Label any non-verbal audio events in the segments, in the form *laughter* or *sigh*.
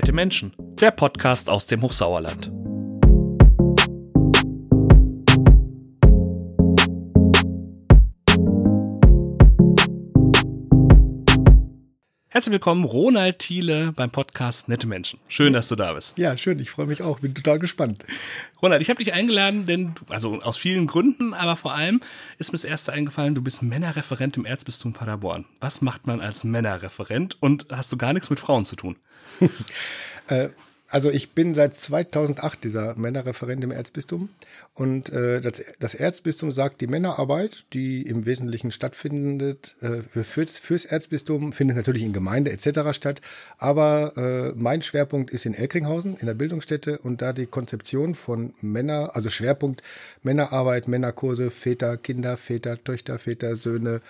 Nette Menschen, der Podcast aus dem Hochsauerland. Herzlich willkommen, Ronald Thiele beim Podcast Nette Menschen. Schön, dass du da bist. Ja, schön, ich freue mich auch, bin total gespannt. Ronald, ich habe dich eingeladen, denn, also aus vielen Gründen, aber vor allem ist mir das erste eingefallen, du bist Männerreferent im Erzbistum Paderborn. Was macht man als Männerreferent und hast du gar nichts mit Frauen zu tun? *laughs* *laughs* äh, also ich bin seit 2008 dieser Männerreferent im Erzbistum. Und äh, das, das, Erzbistum sagt, die Männerarbeit, die im Wesentlichen stattfindet, äh, fürs, fürs Erzbistum, findet natürlich in Gemeinde etc. statt, aber äh, mein Schwerpunkt ist in Elkringhausen, in der Bildungsstätte. Und da die Konzeption von Männer, also Schwerpunkt Männerarbeit, Männerkurse, Väter, Kinder, Väter, Töchter, Väter, Söhne,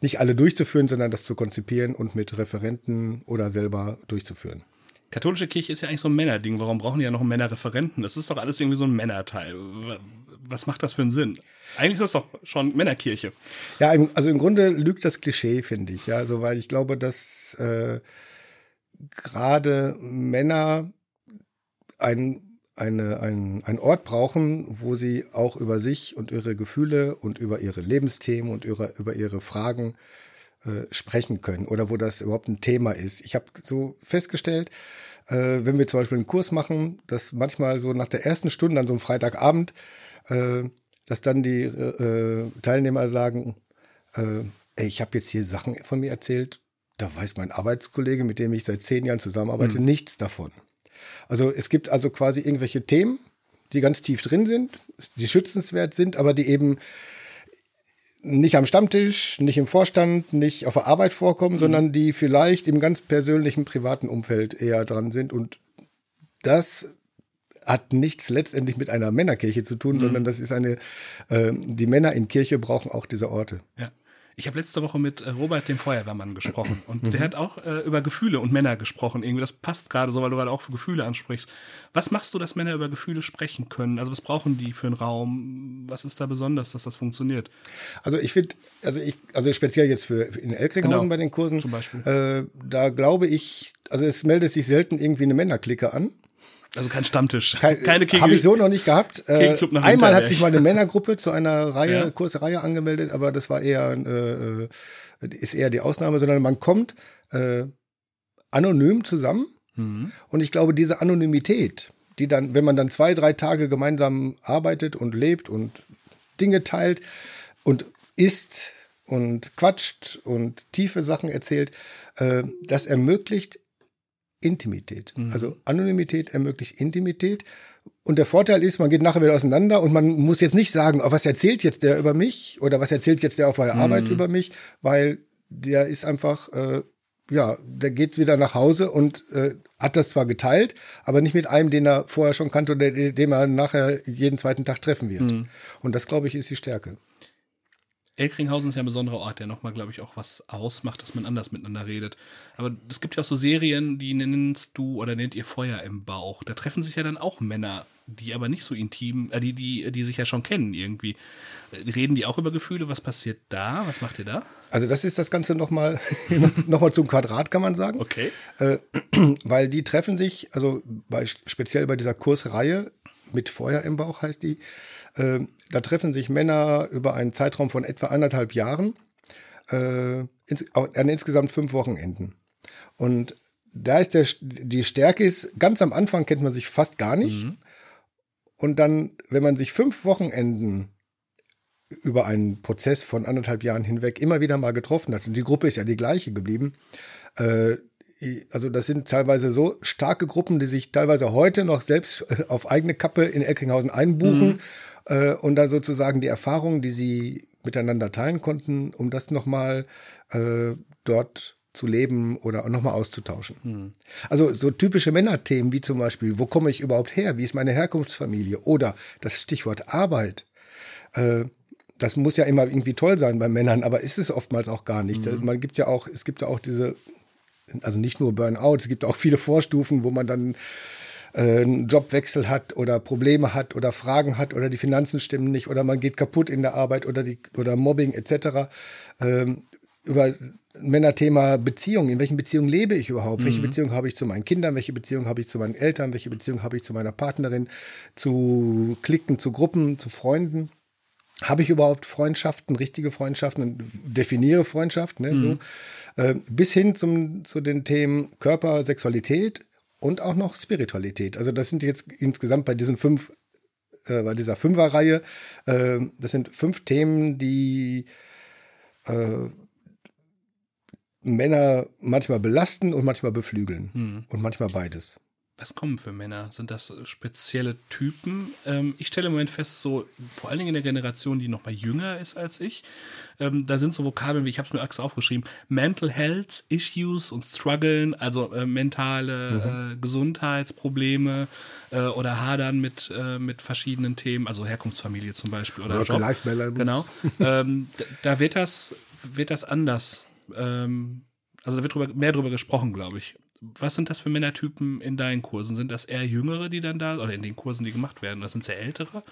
nicht alle durchzuführen, sondern das zu konzipieren und mit Referenten oder selber durchzuführen katholische Kirche ist ja eigentlich so ein Männerding. Warum brauchen die ja noch einen Männerreferenten? Das ist doch alles irgendwie so ein Männerteil. Was macht das für einen Sinn? Eigentlich ist das doch schon Männerkirche. Ja, also im Grunde lügt das Klischee, finde ich. Ja, also weil ich glaube, dass äh, gerade Männer ein eine, ein, ein Ort brauchen, wo sie auch über sich und ihre Gefühle und über ihre Lebensthemen und über, über ihre Fragen äh, sprechen können oder wo das überhaupt ein Thema ist. Ich habe so festgestellt, äh, wenn wir zum Beispiel einen Kurs machen, dass manchmal so nach der ersten Stunde an so einem Freitagabend, äh, dass dann die äh, Teilnehmer sagen, äh, ey, ich habe jetzt hier Sachen von mir erzählt, da weiß mein Arbeitskollege, mit dem ich seit zehn Jahren zusammenarbeite, mhm. nichts davon. Also es gibt also quasi irgendwelche Themen, die ganz tief drin sind, die schützenswert sind, aber die eben nicht am Stammtisch, nicht im Vorstand, nicht auf der Arbeit vorkommen, mhm. sondern die vielleicht im ganz persönlichen, privaten Umfeld eher dran sind. Und das hat nichts letztendlich mit einer Männerkirche zu tun, mhm. sondern das ist eine, äh, die Männer in Kirche brauchen auch diese Orte. Ja. Ich habe letzte Woche mit äh, Robert, dem Feuerwehrmann, gesprochen *clears throat* und mhm. der hat auch äh, über Gefühle und Männer gesprochen. Irgendwie, das passt gerade so, weil du gerade auch für Gefühle ansprichst. Was machst du, dass Männer über Gefühle sprechen können? Also was brauchen die für einen Raum? Was ist da besonders, dass das funktioniert? Also ich finde, also ich, also speziell jetzt für in Elkringhausen genau. bei den Kursen, zum Beispiel. Äh, da glaube ich, also es meldet sich selten irgendwie eine Männerklicke an. Also kein Stammtisch. Kein, Keine Kegel. Habe ich so noch nicht gehabt. Äh, einmal hat sich mal eine Männergruppe zu einer Reihe, ja. Kursreihe angemeldet, aber das war eher, äh, äh, ist eher die Ausnahme, sondern man kommt äh, anonym zusammen. Mhm. Und ich glaube, diese Anonymität, die dann, wenn man dann zwei, drei Tage gemeinsam arbeitet und lebt und Dinge teilt und isst und quatscht und tiefe Sachen erzählt, äh, das ermöglicht Intimität. Mhm. Also Anonymität ermöglicht Intimität. Und der Vorteil ist, man geht nachher wieder auseinander und man muss jetzt nicht sagen, oh, was erzählt jetzt der über mich oder was erzählt jetzt der auf der mhm. Arbeit über mich, weil der ist einfach, äh, ja, der geht wieder nach Hause und äh, hat das zwar geteilt, aber nicht mit einem, den er vorher schon kannte oder den er nachher jeden zweiten Tag treffen wird. Mhm. Und das, glaube ich, ist die Stärke. Elkringhausen ist ja ein besonderer Ort, der nochmal, glaube ich, auch was ausmacht, dass man anders miteinander redet. Aber es gibt ja auch so Serien, die nennst du oder nennt ihr Feuer im Bauch. Da treffen sich ja dann auch Männer, die aber nicht so intim, äh, die, die, die sich ja schon kennen irgendwie. Reden die auch über Gefühle? Was passiert da? Was macht ihr da? Also das ist das Ganze nochmal *laughs* noch mal zum Quadrat, kann man sagen. Okay. Äh, *clears throat* weil die treffen sich, also bei, speziell bei dieser Kursreihe mit Feuer im Bauch heißt die, äh, da treffen sich Männer über einen Zeitraum von etwa anderthalb Jahren äh, ins, an insgesamt fünf Wochenenden. Und da ist der, die Stärke ist, ganz am Anfang kennt man sich fast gar nicht. Mhm. Und dann, wenn man sich fünf Wochenenden über einen Prozess von anderthalb Jahren hinweg immer wieder mal getroffen hat, und die Gruppe ist ja die gleiche geblieben, äh, also das sind teilweise so starke Gruppen, die sich teilweise heute noch selbst äh, auf eigene Kappe in Eckringhausen einbuchen mhm. Äh, und dann sozusagen die Erfahrungen, die sie miteinander teilen konnten, um das nochmal äh, dort zu leben oder nochmal auszutauschen. Mhm. Also so typische Männerthemen wie zum Beispiel, wo komme ich überhaupt her? Wie ist meine Herkunftsfamilie? Oder das Stichwort Arbeit. Äh, das muss ja immer irgendwie toll sein bei Männern, aber ist es oftmals auch gar nicht. Mhm. Man gibt ja auch, es gibt ja auch diese also nicht nur Burnout, es gibt auch viele Vorstufen, wo man dann äh, einen Jobwechsel hat oder Probleme hat oder Fragen hat oder die Finanzen stimmen nicht oder man geht kaputt in der Arbeit oder die oder Mobbing etc. Ähm, über Männerthema Beziehung. In welchen Beziehungen lebe ich überhaupt? Mhm. Welche Beziehung habe ich zu meinen Kindern? Welche Beziehung habe ich zu meinen Eltern? Welche Beziehung habe ich zu meiner Partnerin? Zu Klicken, zu Gruppen, zu Freunden? Habe ich überhaupt Freundschaften, richtige Freundschaften und definiere Freundschaft, ne, mhm. so, äh, bis hin zum, zu den Themen Körper, Sexualität und auch noch Spiritualität. Also das sind jetzt insgesamt bei diesen fünf, äh, bei dieser Fünferreihe, äh, das sind fünf Themen, die äh, Männer manchmal belasten und manchmal beflügeln. Mhm. Und manchmal beides. Was kommen für Männer? Sind das spezielle Typen? Ähm, ich stelle im Moment fest, so vor allen Dingen in der Generation, die noch mal jünger ist als ich, ähm, da sind so Vokabeln wie, ich habe es mir extra aufgeschrieben, Mental Health Issues und Struggeln, also äh, mentale mhm. äh, Gesundheitsprobleme äh, oder Hadern mit, äh, mit verschiedenen Themen, also Herkunftsfamilie zum Beispiel oder Work-Life-Balance. Genau. *laughs* ähm, da wird das, wird das anders. Ähm, also da wird drüber, mehr drüber gesprochen, glaube ich was sind das für Männertypen in deinen Kursen? Sind das eher Jüngere, die dann da, oder in den Kursen, die gemacht werden, oder sind es eher Ältere?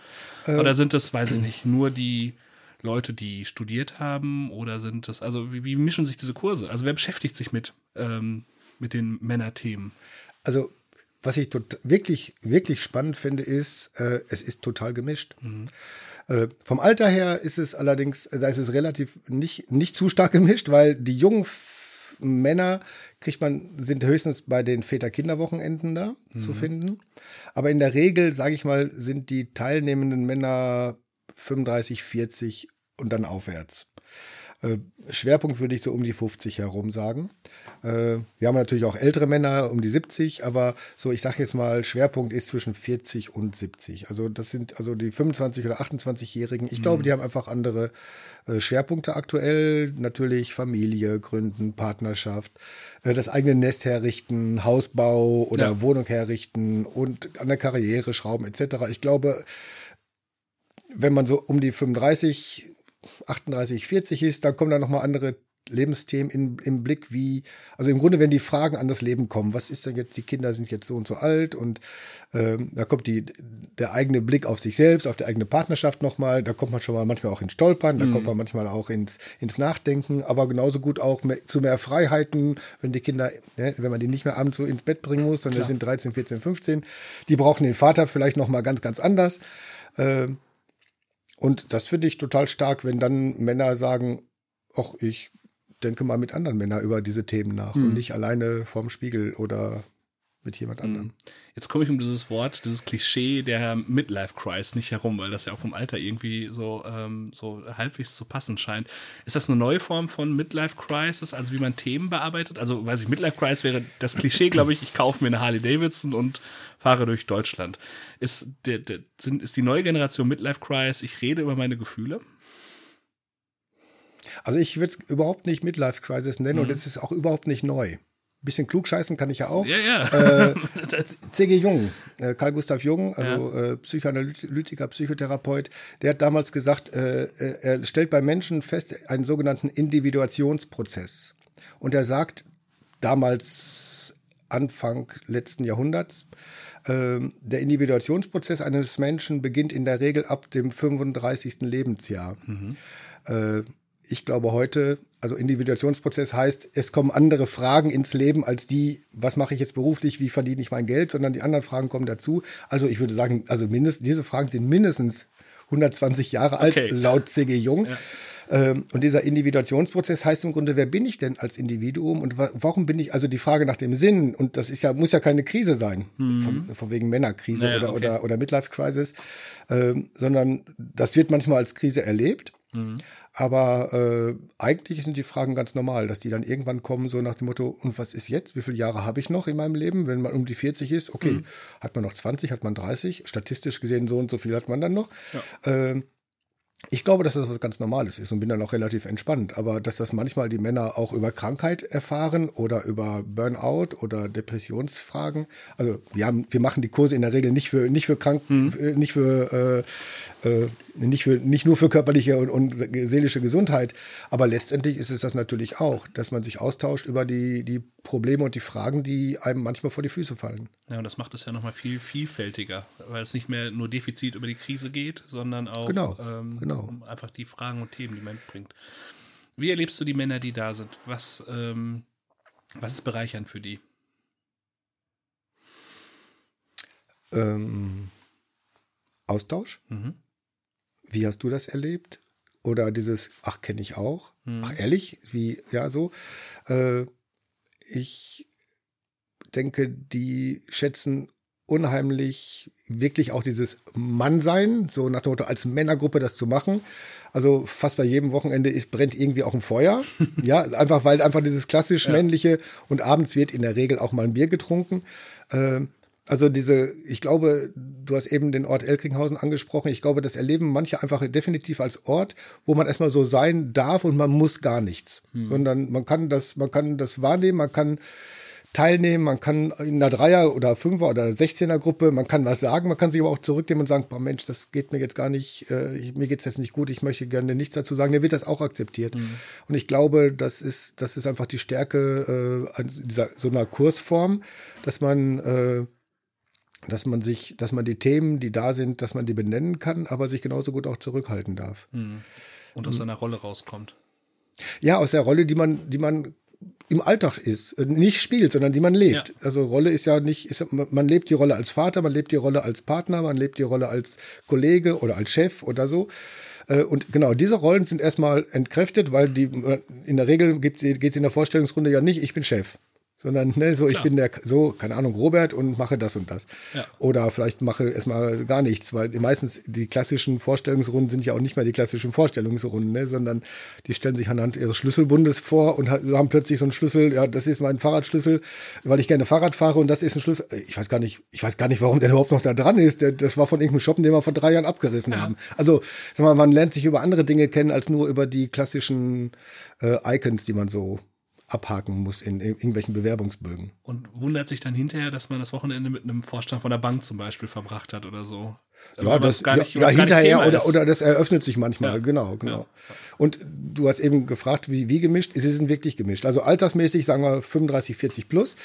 Ähm, oder sind das, weiß ich *clears throat* nicht, nur die Leute, die studiert haben? Oder sind das, also wie, wie mischen sich diese Kurse? Also wer beschäftigt sich mit, ähm, mit den Männerthemen? Also was ich wirklich, wirklich spannend finde, ist, äh, es ist total gemischt. Mhm. Äh, vom Alter her ist es allerdings, da ist es relativ nicht, nicht zu stark gemischt, weil die jungen Männer kriegt man, sind höchstens bei den Väter-Kinder-Wochenenden da mhm. zu finden. Aber in der Regel, sage ich mal, sind die teilnehmenden Männer 35, 40 und dann aufwärts. Äh, Schwerpunkt würde ich so um die 50 herum sagen. Äh, wir haben natürlich auch ältere Männer um die 70, aber so, ich sage jetzt mal, Schwerpunkt ist zwischen 40 und 70. Also das sind also die 25 oder 28-Jährigen. Ich mhm. glaube, die haben einfach andere äh, Schwerpunkte aktuell. Natürlich Familie gründen, Partnerschaft, das eigene Nest herrichten, Hausbau oder ja. Wohnung herrichten und an der Karriere schrauben etc. Ich glaube, wenn man so um die 35 38, 40 ist, dann kommen da nochmal andere Lebensthemen in, im Blick, wie, also im Grunde, wenn die Fragen an das Leben kommen, was ist denn jetzt, die Kinder sind jetzt so und so alt und ähm, da kommt die, der eigene Blick auf sich selbst, auf die eigene Partnerschaft nochmal, da kommt man schon mal manchmal auch ins Stolpern, da mhm. kommt man manchmal auch ins, ins Nachdenken, aber genauso gut auch mehr, zu mehr Freiheiten, wenn die Kinder, ne, wenn man die nicht mehr abends so ins Bett bringen muss, sondern die sind 13, 14, 15, die brauchen den Vater vielleicht nochmal ganz, ganz anders. Ähm, und das finde ich total stark, wenn dann Männer sagen, ach, ich denke mal mit anderen Männern über diese Themen nach hm. und nicht alleine vorm Spiegel oder mit jemand hm. anderem. Jetzt komme ich um dieses Wort, dieses Klischee der Midlife Crisis nicht herum, weil das ja auch vom Alter irgendwie so, ähm, so halbwegs zu passen scheint. Ist das eine neue Form von Midlife Crisis, also wie man Themen bearbeitet? Also, weiß ich, Midlife Crisis wäre das Klischee, glaube ich, ich kaufe mir eine Harley Davidson und fahre durch Deutschland. Ist, der, der, sind, ist die neue Generation Midlife Crisis, ich rede über meine Gefühle? Also ich würde es überhaupt nicht Midlife Crisis nennen mhm. und es ist auch überhaupt nicht neu bisschen klugscheißen kann ich ja auch. Ja, ja. Äh, *laughs* C.G. Jung, äh, Karl Gustav Jung, also ja. äh, Psychoanalytiker, Psychotherapeut, der hat damals gesagt, äh, äh, er stellt bei Menschen fest einen sogenannten Individuationsprozess. Und er sagt, damals Anfang letzten Jahrhunderts, äh, der Individuationsprozess eines Menschen beginnt in der Regel ab dem 35. Lebensjahr. Mhm. ich glaube heute also Individuationsprozess heißt, es kommen andere Fragen ins Leben als die, was mache ich jetzt beruflich, wie verdiene ich mein Geld, sondern die anderen Fragen kommen dazu. Also ich würde sagen, also mindestens, diese Fragen sind mindestens 120 Jahre alt, okay. laut C.G. Jung. Ja. Ähm, und dieser Individuationsprozess heißt im Grunde, wer bin ich denn als Individuum und warum bin ich, also die Frage nach dem Sinn, und das ist ja, muss ja keine Krise sein, mhm. von, von, wegen Männerkrise naja, oder, okay. oder, oder Midlife Crisis, ähm, sondern das wird manchmal als Krise erlebt. Mhm. Aber äh, eigentlich sind die Fragen ganz normal, dass die dann irgendwann kommen, so nach dem Motto, und was ist jetzt? Wie viele Jahre habe ich noch in meinem Leben? Wenn man um die 40 ist, okay, mhm. hat man noch 20, hat man 30, statistisch gesehen so und so viel hat man dann noch. Ja. Ähm, ich glaube, dass das was ganz Normales ist und bin dann auch relativ entspannt. Aber dass das manchmal die Männer auch über Krankheit erfahren oder über Burnout oder Depressionsfragen. Also wir haben, wir machen die Kurse in der Regel nicht für nicht für Kranken, mhm. nicht für äh, äh, nicht für nicht nur für körperliche und, und, seelische Gesundheit. Aber letztendlich ist es das natürlich auch, dass man sich austauscht über die die Probleme und die Fragen, die einem manchmal vor die Füße fallen. Ja, und das macht es ja nochmal viel vielfältiger, weil es nicht mehr nur Defizit über die Krise geht, sondern auch genau, ähm, genau. Einfach die Fragen und Themen, die man mitbringt. Wie erlebst du die Männer, die da sind? Was, ähm, was ist bereichernd für die? Ähm, Austausch? Mhm. Wie hast du das erlebt? Oder dieses, ach, kenne ich auch. Mhm. Ach, ehrlich? Wie, ja, so. Äh, ich denke, die schätzen unheimlich wirklich auch dieses Mannsein, so nach dem Motto, als Männergruppe das zu machen. Also fast bei jedem Wochenende ist, brennt irgendwie auch ein Feuer. *laughs* ja, einfach weil einfach dieses klassisch Ja. männliche und abends wird in der Regel auch mal ein Bier getrunken. Ähm, also diese, ich glaube, du hast eben den Ort Elkringhausen angesprochen. Ich glaube, das erleben manche einfach definitiv als Ort, wo man erstmal so sein darf und man muss gar nichts. Sondern man kann das, man kann das wahrnehmen, man kann teilnehmen, man kann in einer Dreier- oder Fünfer- oder Sechzehner-Gruppe, man kann was sagen, man kann sich aber auch zurücknehmen und sagen, boah Mensch, das geht mir jetzt gar nicht, äh, mir geht's jetzt nicht gut, ich möchte gerne nichts dazu sagen, dann wird das auch akzeptiert. Und ich glaube, das ist, das ist einfach die Stärke äh, dieser, so einer Kursform, dass man äh, dass man sich, dass man die Themen, die da sind, dass man die benennen kann, aber sich genauso gut auch zurückhalten darf. Und aus seiner Rolle rauskommt. Ja, aus der Rolle, die man, die man im Alltag ist, Äh, nicht spielt, sondern die man lebt. Ja. Also Rolle ist ja nicht, ist, man lebt die Rolle als Vater, man lebt die Rolle als Partner, man lebt die Rolle als Kollege oder als Chef oder so. Äh, Und genau, diese Rollen sind erstmal entkräftet, weil die in der Regel geht es in der Vorstellungsrunde ja nicht, ich bin Chef. Sondern, ne, so, ich Klar. bin der, so, keine Ahnung, Robert und mache das und das. Ja. Oder vielleicht mache erstmal gar nichts, weil meistens die klassischen Vorstellungsrunden sind ja auch nicht mehr die klassischen Vorstellungsrunden, ne, sondern die stellen sich anhand ihres Schlüsselbundes vor und ha- haben plötzlich so einen Schlüssel, ja, das ist mein Fahrradschlüssel, weil ich gerne Fahrrad fahre und das ist ein Schlüssel. Ich weiß gar nicht, ich weiß gar nicht, warum der überhaupt noch da dran ist. Der, das war von irgendeinem Shoppen, den wir vor drei Jahren abgerissen haben. Also, sag mal, man lernt sich über andere Dinge kennen als nur über die klassischen äh, Icons, die man so abhaken muss in, in irgendwelchen Bewerbungsbögen. Und wundert sich dann hinterher, dass man das Wochenende mit einem Vorstand von der Bank zum Beispiel verbracht hat oder so. Ja, das, man's ja, ja weil's hinterher oder, oder das eröffnet sich manchmal, Ja. genau, genau. Ja. Und du hast eben gefragt, wie, wie gemischt? Sie sind wirklich gemischt. Also altersmäßig sagen wir 35, 40 plus.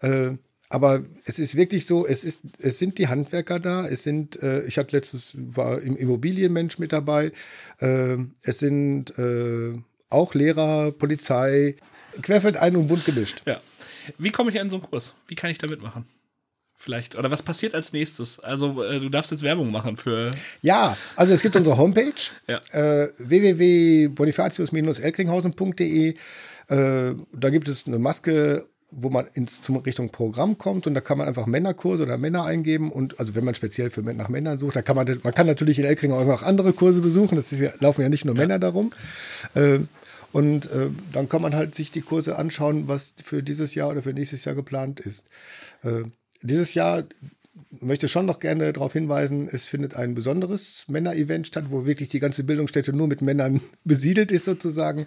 Äh, aber es ist wirklich so, es, ist, es sind die Handwerker da, es sind, äh, ich hatte letztes, war im Immobilienmensch mit dabei, äh, es sind äh, auch Lehrer, Polizei, querfeld ein und bunt gemischt. Ja. Wie komme ich an so einen Kurs? Wie kann ich da mitmachen? Vielleicht. Oder was passiert als nächstes? Also, äh, du darfst jetzt Werbung machen für. Ja, also es gibt unsere Homepage Ja. äh, www.bonifatius-elkringhausen.de. Äh, da gibt es eine Maske, wo man ins, zum Richtung Programm kommt und da kann man einfach Männerkurse oder Männer eingeben und also wenn man speziell für nach Männern sucht, da kann man man kann natürlich in Elkringhausen auch andere Kurse besuchen. Das ist ja, laufen ja nicht nur Männer darum. Äh, und äh, dann kann man halt sich die Kurse anschauen, was für dieses Jahr oder für nächstes Jahr geplant ist. Äh, dieses Jahr möchte schon noch gerne darauf hinweisen, es findet ein besonderes Männer-Event statt, wo wirklich die ganze Bildungsstätte nur mit Männern *laughs* besiedelt ist sozusagen.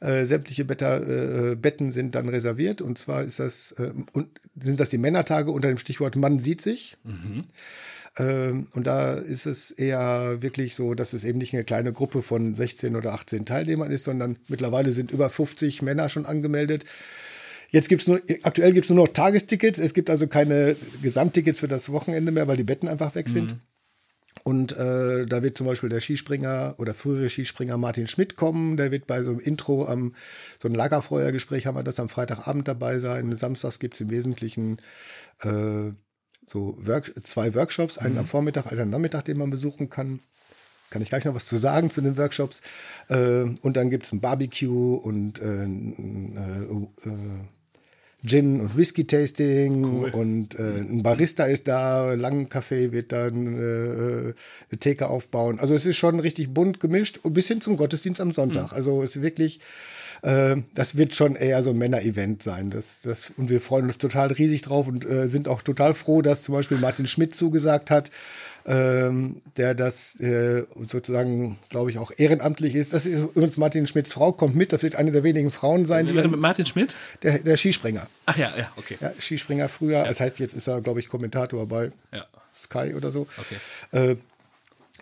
Äh, sämtliche Better, äh, Betten sind dann reserviert und zwar ist das, äh, und sind das die Männertage unter dem Stichwort Mann sieht sich. Ähm, und da ist es eher wirklich so, dass es eben nicht eine kleine Gruppe von 16 oder 18 Teilnehmern ist, sondern mittlerweile sind über 50 Männer schon angemeldet. Jetzt gibt's nur, aktuell gibt es nur noch Tagestickets. Es gibt also keine Gesamttickets für das Wochenende mehr, weil die Betten einfach weg sind. Und äh, da wird zum Beispiel der Skispringer oder frühere Skispringer Martin Schmidt kommen. Der wird bei so einem Intro am so ein Lagerfeuergespräch haben wir das am Freitagabend dabei sein. Samstags gibt es im Wesentlichen äh, so Work zwei Workshops, einen am Vormittag, einen am Nachmittag, den man besuchen kann. Kann ich gleich noch was zu sagen zu den Workshops. Äh, und dann gibt es ein Barbecue und äh, äh, äh, Gin und Whisky Tasting und äh, ein Barista ist da, langen Kaffee wird dann äh, eine Theke aufbauen. Also es ist schon richtig bunt gemischt und bis hin zum Gottesdienst am Sonntag. Also es ist wirklich, äh, das wird schon eher so ein Männer-Event sein. Das, das, und wir freuen uns total riesig drauf und äh, sind auch total froh, dass zum Beispiel Martin Schmidt zugesagt hat, ähm, der das äh, sozusagen, glaube ich, auch ehrenamtlich ist. Das ist übrigens Martin Schmidts Frau, kommt mit. Das wird eine der wenigen Frauen sein, die mit Martin Schmidt? der, der Skispringer. Ach ja, ja, okay. Ja, Skispringer früher. Das heißt, jetzt ist er, glaube ich, Kommentator bei Ja. Sky oder so. Okay. Äh,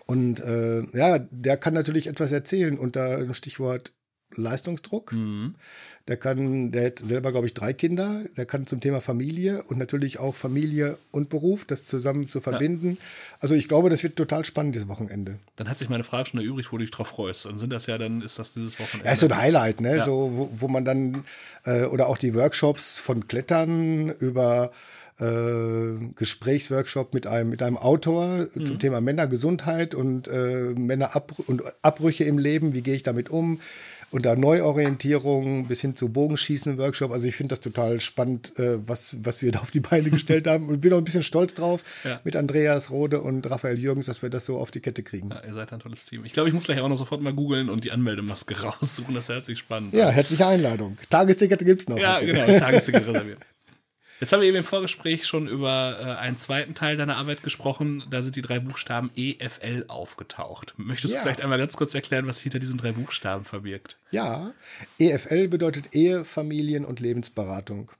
und äh, ja, der kann natürlich etwas erzählen unter dem Stichwort Leistungsdruck. Mhm. Der kann, der hat selber, glaube ich, drei Kinder. Der kann zum Thema Familie und natürlich auch Familie und Beruf, das zusammen zu verbinden. Ja. Also ich glaube, das wird total spannend dieses Wochenende. Dann hat sich meine Frage schon erübrigt, wo du dich drauf freust. Dann sind das ja, dann ist das dieses Wochenende. Ja, ist so ein Highlight, ne? Ja. So, wo, wo man dann, äh, oder auch die Workshops von Klettern über äh, Gesprächsworkshop mit einem, mit einem Autor mhm. zum Thema Männergesundheit und äh, Männerabbrüche und Abbrüche im Leben. Wie gehe ich damit um? Und da Neuorientierung bis hin zu Bogenschießen-Workshop. Also ich finde das total spannend, äh, was, was wir da auf die Beine gestellt haben. Und bin auch ein bisschen stolz drauf ja. mit Andreas Rode und Raphael Jürgens, dass wir das so auf die Kette kriegen. Ja, ihr seid ein tolles Team. Ich glaube, ich muss gleich auch noch sofort mal googeln und die Anmeldemaske *laughs* raussuchen. Das ist herzlich spannend. Ja, herzliche Einladung. Tagesticket gibt es noch. Ja, genau, Tagesticket reserviert. *laughs* Jetzt haben wir eben im Vorgespräch schon über äh, einen zweiten Teil deiner Arbeit gesprochen. Da sind die drei Buchstaben EFL aufgetaucht. Möchtest ja. du vielleicht einmal ganz kurz erklären, was sich hinter diesen drei Buchstaben verbirgt? Ja, EFL bedeutet Ehe, Familien und Lebensberatung.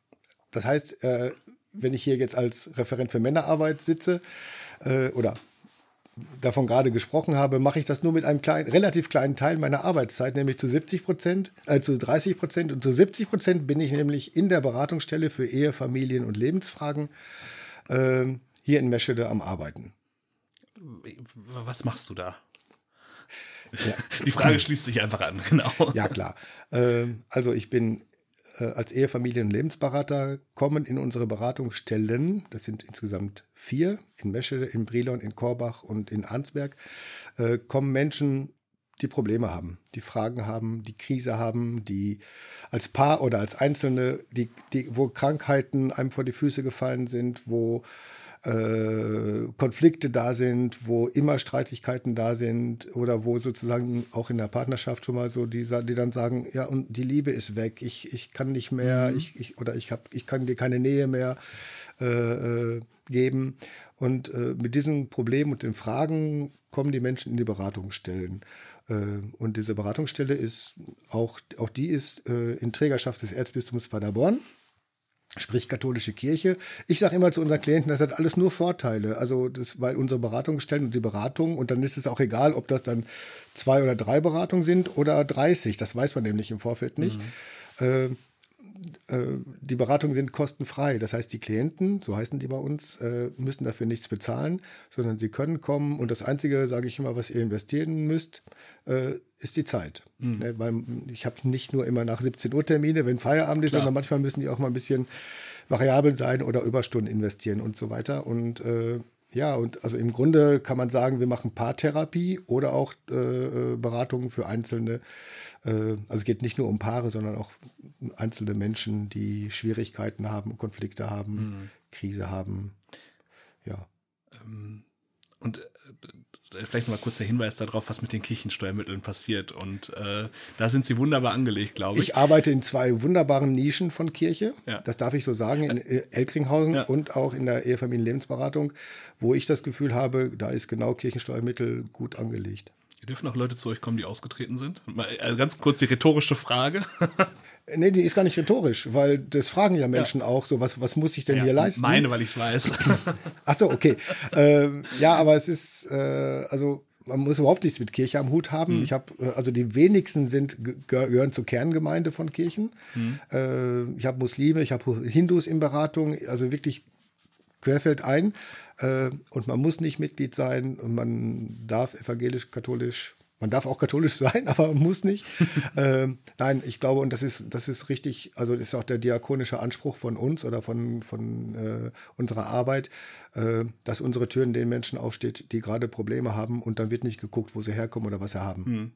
Das heißt, äh, wenn ich hier jetzt als Referent für Männerarbeit sitze äh, oder davon gerade gesprochen habe, mache ich das nur mit einem kleinen, relativ kleinen Teil meiner Arbeitszeit, nämlich zu 70 Prozent, äh, zu 30 Prozent. Und zu 70 Prozent bin ich nämlich in der Beratungsstelle für Ehe, Familien und Lebensfragen äh, hier in Meschede am Arbeiten. Was machst du da? Ja. *laughs* Die Frage schließt sich einfach an, genau. Ja, klar. Ähm, also ich bin äh, als Ehefamilien- und Lebensberater kommen in unsere Beratungsstellen, das sind insgesamt vier, in Meschede, in Brilon, in Korbach und in Arnsberg, äh, kommen Menschen, die Probleme haben, die Fragen haben, die Krise haben, die als Paar oder als Einzelne, die, die, wo Krankheiten einem vor die Füße gefallen sind, wo äh, Konflikte da sind, wo immer Streitigkeiten da sind oder wo sozusagen auch in der Partnerschaft schon mal so die, die dann sagen, ja und die Liebe ist weg, ich, ich kann nicht mehr, mhm. ich, ich, oder ich hab, ich kann dir keine Nähe mehr äh, äh, geben. Und äh, mit diesen Problemen und den Fragen kommen die Menschen in die Beratungsstellen. Äh, und diese Beratungsstelle ist auch, auch die ist in Trägerschaft des Erzbistums Paderborn sprich katholische Kirche. Ich sage immer zu unseren Klienten, das hat alles nur Vorteile. Also das, weil unsere Beratungsstellen und die Beratung und dann ist es auch egal, ob das dann zwei oder drei Beratungen sind oder 30. Das weiß man nämlich im Vorfeld nicht. Mhm. Äh, äh, die Beratungen sind kostenfrei. Das heißt, die Klienten, so heißen die bei uns, äh, müssen dafür nichts bezahlen, sondern sie können kommen und das Einzige, sage ich immer, was ihr investieren müsst, äh, ist die Zeit. Mhm. Ne, weil ich habe nicht nur immer nach 17 Uhr Termine, wenn Feierabend ist, Klar. sondern manchmal müssen die auch mal ein bisschen variabel sein oder Überstunden investieren und so weiter. Und äh, ja, und also im Grunde kann man sagen, wir machen Paartherapie oder auch äh, Beratungen für einzelne äh, also es geht nicht nur um Paare, sondern auch einzelne Menschen, die Schwierigkeiten haben, Konflikte haben, mhm. Krise haben. Ja. Ähm, und äh, vielleicht mal kurz der Hinweis darauf, was mit den Kirchensteuermitteln passiert. Und äh, da sind sie wunderbar angelegt, glaube ich. Ich arbeite in zwei wunderbaren Nischen von Kirche. Ja. Das darf ich so sagen, in Elkringhausen ja. und auch in der Ehefamilienlebensberatung, wo ich das Gefühl habe, da ist genau Kirchensteuermittel gut angelegt. Dürfen auch Leute zu euch kommen, die ausgetreten sind? Also ganz kurz die rhetorische Frage. *laughs* Nee, die ist gar nicht rhetorisch, weil das fragen ja Menschen ja. auch so, was, was muss ich denn ja, hier leisten? Meine, weil ich es weiß. *laughs* Ach so, okay. ähm, ja, aber es ist, äh, also man muss überhaupt nichts mit Kirche am Hut haben. Mhm. Ich habe, äh, also die wenigsten sind gehören zur Kerngemeinde von Kirchen. Mhm. Äh, ich habe Muslime, ich habe Hindus in Beratung, also wirklich querfeld ein. Äh, und man muss nicht Mitglied sein und man darf evangelisch, katholisch, man darf auch katholisch *laughs* sein, aber man muss nicht. *laughs* äh, nein, ich glaube, und das ist, das ist richtig, also das ist auch der diakonische Anspruch von uns oder von, von äh, unserer Arbeit, äh, dass unsere Türen den Menschen aufsteht, die gerade Probleme haben und dann wird nicht geguckt, wo sie herkommen oder was sie haben. Hm.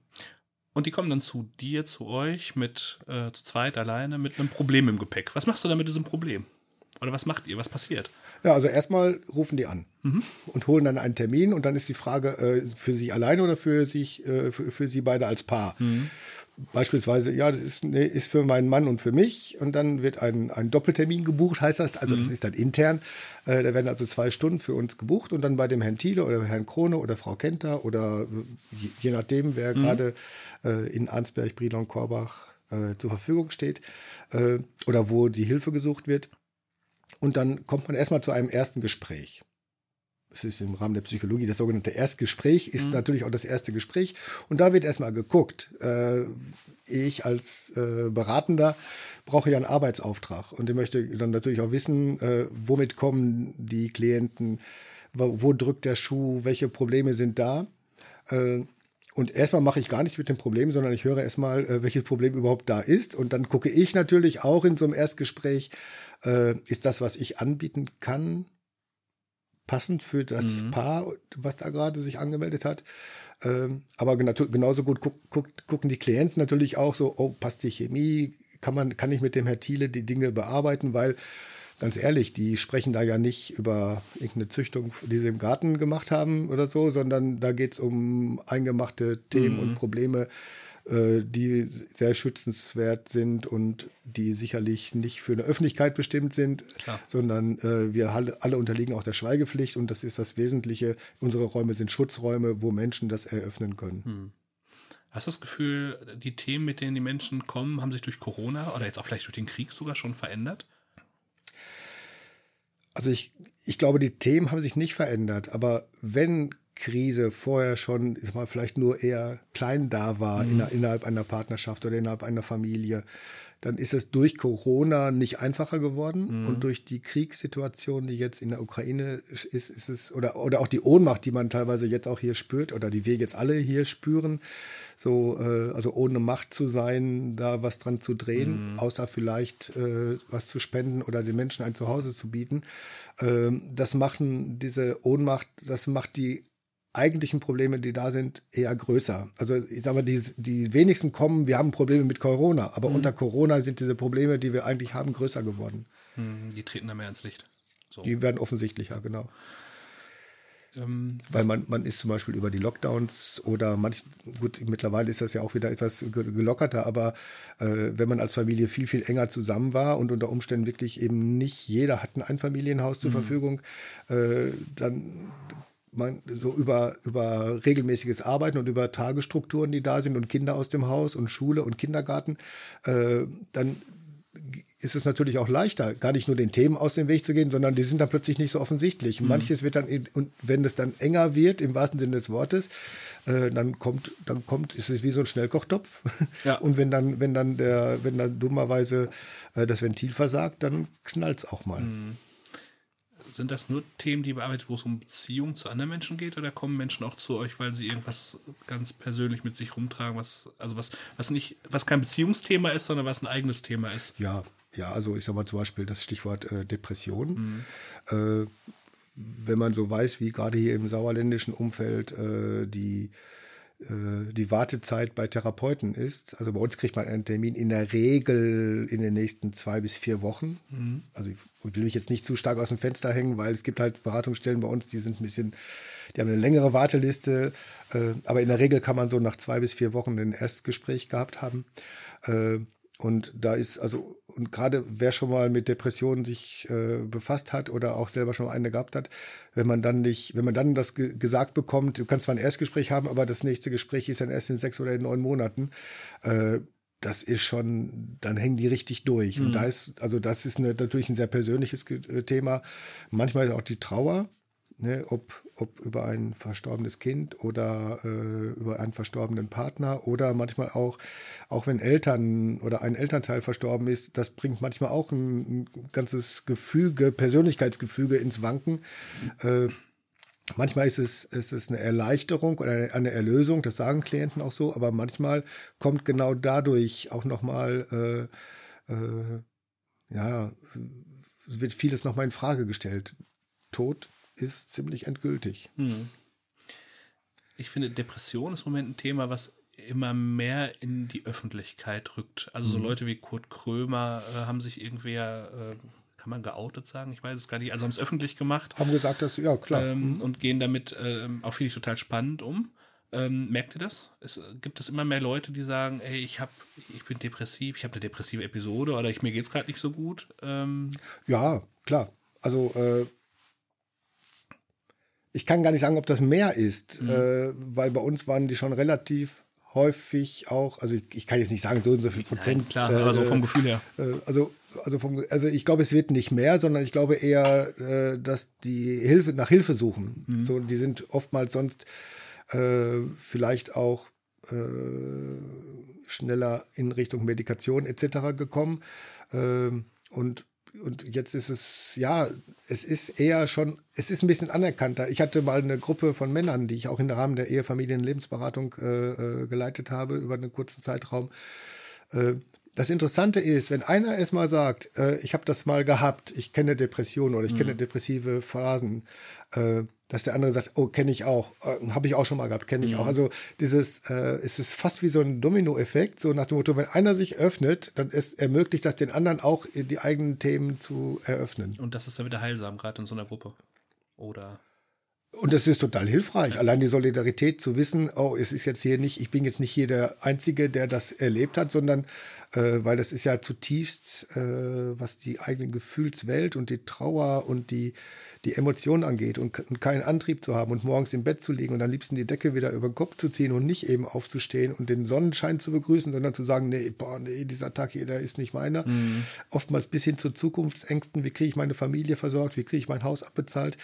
Und die kommen dann zu dir, zu euch, mit äh, zu zweit alleine, mit einem Problem im Gepäck. Was machst du da mit diesem Problem? Oder was macht ihr? Was passiert? Ja, also erstmal rufen die an mhm. und holen dann einen Termin und dann ist die Frage äh, für sie alleine oder für sich, äh, für, für, sie beide als Paar. Mhm. Beispielsweise, ja, das ist, nee, ist für meinen Mann und für mich und dann wird ein, ein Doppeltermin gebucht, heißt das. Also mhm. das ist dann intern. Äh, da werden also zwei Stunden für uns gebucht und dann bei dem Herrn Thiele oder Herrn Krone oder Frau Kenter oder je, je nachdem, wer mhm. gerade äh, in Arnsberg, Brilon, Korbach äh, zur Verfügung steht äh, oder wo die Hilfe gesucht wird und dann kommt man erstmal zu einem ersten Gespräch. es ist im Rahmen der Psychologie, das sogenannte Erstgespräch ist mhm. natürlich auch das erste Gespräch. Und da wird erstmal geguckt. Äh, ich als äh, Beratender brauche ja einen Arbeitsauftrag und ich möchte dann natürlich auch wissen, äh, womit kommen die Klienten, wo, wo, drückt der Schuh, welche Probleme sind da. Und erstmal mache ich gar nichts mit dem Problem, sondern ich höre erstmal, äh, welches Problem überhaupt da ist. Und dann gucke ich natürlich auch in so einem Erstgespräch, äh, ist das, was ich anbieten kann, passend für das mhm. Paar, was da gerade sich angemeldet hat. Ähm, aber genauso gut guck, guck, gucken die Klienten natürlich auch so, oh, passt die Chemie, kann man, kann ich mit dem Herr Thiele die Dinge bearbeiten, weil ganz ehrlich, die sprechen da ja nicht über irgendeine Züchtung, die sie im Garten gemacht haben oder so, sondern da geht es um eingemachte Themen mhm. und Probleme, äh, die sehr schützenswert sind und die sicherlich nicht für eine Öffentlichkeit bestimmt sind, Klar. sondern äh, wir alle, alle unterliegen auch der Schweigepflicht und das ist das Wesentliche. Unsere Räume sind Schutzräume, wo Menschen das eröffnen können. Hm. Hast du das Gefühl, die Themen, mit denen die Menschen kommen, haben sich durch Corona oder jetzt auch vielleicht durch den Krieg sogar schon verändert? Also ich, ich glaube, die Themen haben sich nicht verändert, aber wenn Krise vorher schon ist mal vielleicht nur eher klein da war mhm. innerhalb einer Partnerschaft oder innerhalb einer Familie, dann ist es durch Corona nicht einfacher geworden mhm. und durch die Kriegssituation, die jetzt in der Ukraine ist, ist es oder oder auch die Ohnmacht, die man teilweise jetzt auch hier spürt oder die wir jetzt alle hier spüren, so äh, also ohne Macht zu sein, da was dran zu drehen, mhm. außer vielleicht äh, was zu spenden oder den Menschen ein Zuhause zu bieten. Ähm, das machen diese Ohnmacht, das macht die eigentlichen Probleme, die da sind, eher größer. Also ich sage mal, die, die wenigsten kommen, wir haben Probleme mit Corona, aber mhm. unter Corona sind diese Probleme, die wir eigentlich haben, größer geworden. Mhm, die treten da mehr ins Licht. So. Die werden offensichtlicher, genau. Ähm, Weil man, man ist zum Beispiel über die Lockdowns oder manch, gut, mittlerweile ist das ja auch wieder etwas gelockerter, aber äh, wenn man als Familie viel, viel enger zusammen war und unter Umständen wirklich eben nicht jeder hat ein Einfamilienhaus zur mhm. Verfügung, äh, dann man so über, über regelmäßiges Arbeiten und über Tagesstrukturen, die da sind und Kinder aus dem Haus und Schule und Kindergarten, äh, dann ist es natürlich auch leichter, gar nicht nur den Themen aus dem Weg zu gehen, sondern die sind dann plötzlich nicht so offensichtlich. Mhm. Manches wird dann, und wenn es dann enger wird, im wahrsten Sinne des Wortes, äh, dann kommt, dann kommt, ist es wie so ein Schnellkochtopf. *laughs* Ja. Und wenn dann, wenn dann der, wenn dann dummerweise äh, das Ventil versagt, dann knallt es auch mal. Mhm. Sind das nur Themen, die bearbeitet, wo es um Beziehungen zu anderen Menschen geht, oder kommen Menschen auch zu euch, weil sie irgendwas ganz persönlich mit sich rumtragen, was, also was, was nicht, was kein Beziehungsthema ist, sondern was ein eigenes Thema ist? Ja, ja, also ich sag mal zum Beispiel das Stichwort äh, Depression. Mhm. Äh, wenn man so weiß, wie gerade hier im sauerländischen Umfeld äh, die die Wartezeit bei Therapeuten ist. Also bei uns kriegt man einen Termin in der Regel in den nächsten zwei bis vier Wochen. Mhm. Also ich will mich jetzt nicht zu stark aus dem Fenster hängen, weil es gibt halt Beratungsstellen bei uns, die sind ein bisschen, die haben eine längere Warteliste. Äh, aber in der Regel kann man so nach zwei bis vier Wochen ein Erstgespräch gehabt haben. Und da ist, also, und gerade wer schon mal mit Depressionen sich äh, befasst hat oder auch selber schon mal eine gehabt hat, wenn man dann nicht, wenn man dann das ge gesagt bekommt, du kannst zwar ein Erstgespräch haben, aber das nächste Gespräch ist dann erst in sechs oder in neun Monaten, äh, das ist schon, dann hängen die richtig durch. Mhm. Und da ist, also das ist eine, natürlich ein sehr persönliches Thema. Manchmal ist auch die Trauer ne, ob, ob über ein verstorbenes Kind oder äh, über einen verstorbenen Partner oder manchmal auch, auch wenn Eltern oder ein Elternteil verstorben ist, das bringt manchmal auch ein, ein ganzes Gefüge, Persönlichkeitsgefüge ins Wanken. Äh, Manchmal ist es, ist es eine Erleichterung oder eine, Erlösung, das sagen Klienten auch so, aber manchmal kommt genau dadurch auch nochmal, äh, äh, ja, wird vieles nochmal in Frage gestellt. Tod ist ziemlich endgültig. Hm. Ich finde, Depression ist im Moment ein Thema, was immer mehr in die Öffentlichkeit rückt. Also so mhm. Leute wie Kurt Krömer äh, haben sich irgendwer, äh, kann man geoutet sagen? Ich weiß es gar nicht. Also haben es öffentlich gemacht. Haben gesagt, dass, ja, klar. Ähm, mhm. Und gehen damit ähm, auch, finde ich, total spannend um. Ähm, merkt ihr das? Es, gibt es immer mehr Leute, die sagen, ey, ich hab, ich bin depressiv, ich habe eine depressive Episode oder ich, mir geht es gerade nicht so gut? Ähm, ja, klar. Also äh, ich kann gar nicht sagen, ob das mehr ist, mhm. äh, weil bei uns waren die schon relativ häufig auch, also ich, ich, kann jetzt nicht sagen, so und so viel Prozent. Nein, klar, äh, also vom Gefühl her. Äh, also, also, vom, also ich glaube, es wird nicht mehr, sondern ich glaube eher, äh, dass die Hilfe nach Hilfe suchen. Mhm. So, die sind oftmals sonst äh, vielleicht auch äh, schneller in Richtung Medikation etc. gekommen. Ähm, und und jetzt ist es, ja, es ist eher schon, es ist ein bisschen anerkannter. Ich hatte mal eine Gruppe von Männern, die ich auch im Rahmen der Ehefamilien Lebensberatung äh, äh, geleitet habe über einen kurzen Zeitraum. Äh, das Interessante ist, wenn einer erstmal sagt, äh, ich habe das mal gehabt, ich kenne Depressionen oder ich mhm. kenne depressive Phasen, äh, dass der andere sagt, oh, kenne ich auch, äh, habe ich auch schon mal gehabt, kenne ich mhm. auch. Also dieses, äh, es ist fast wie so ein Dominoeffekt, so nach dem Motto, wenn einer sich öffnet, dann ist, ermöglicht das den anderen auch, die eigenen Themen zu eröffnen. Und das ist dann wieder heilsam, gerade in so einer Gruppe. Oder? Und das ist total hilfreich. Allein die Solidarität zu wissen, oh, es ist jetzt hier nicht, ich bin jetzt nicht hier der Einzige, der das erlebt hat, sondern äh, weil das ist ja zutiefst, äh, was die eigene Gefühlswelt und die Trauer und die, die Emotionen angeht und, und, keinen Antrieb zu haben und morgens im Bett zu liegen und am liebsten die Decke wieder über den Kopf zu ziehen und nicht eben aufzustehen und den Sonnenschein zu begrüßen, sondern zu sagen, nee, boah, nee, dieser Tag hier, der ist nicht meiner. Mhm. Oftmals bis hin zu Zukunftsängsten, wie kriege ich meine Familie versorgt, wie kriege ich mein Haus abbezahlt